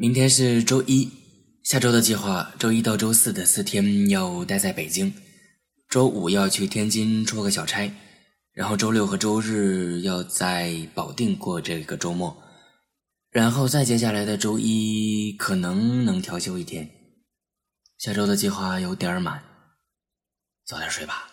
明天是周一，下周的计划，周一到周四的四天要待在北京，周五要去天津出个小差，然后周六和周日要在保定过这个周末，然后再接下来的周一可能能调休一天。下周的计划有点满，早点睡吧。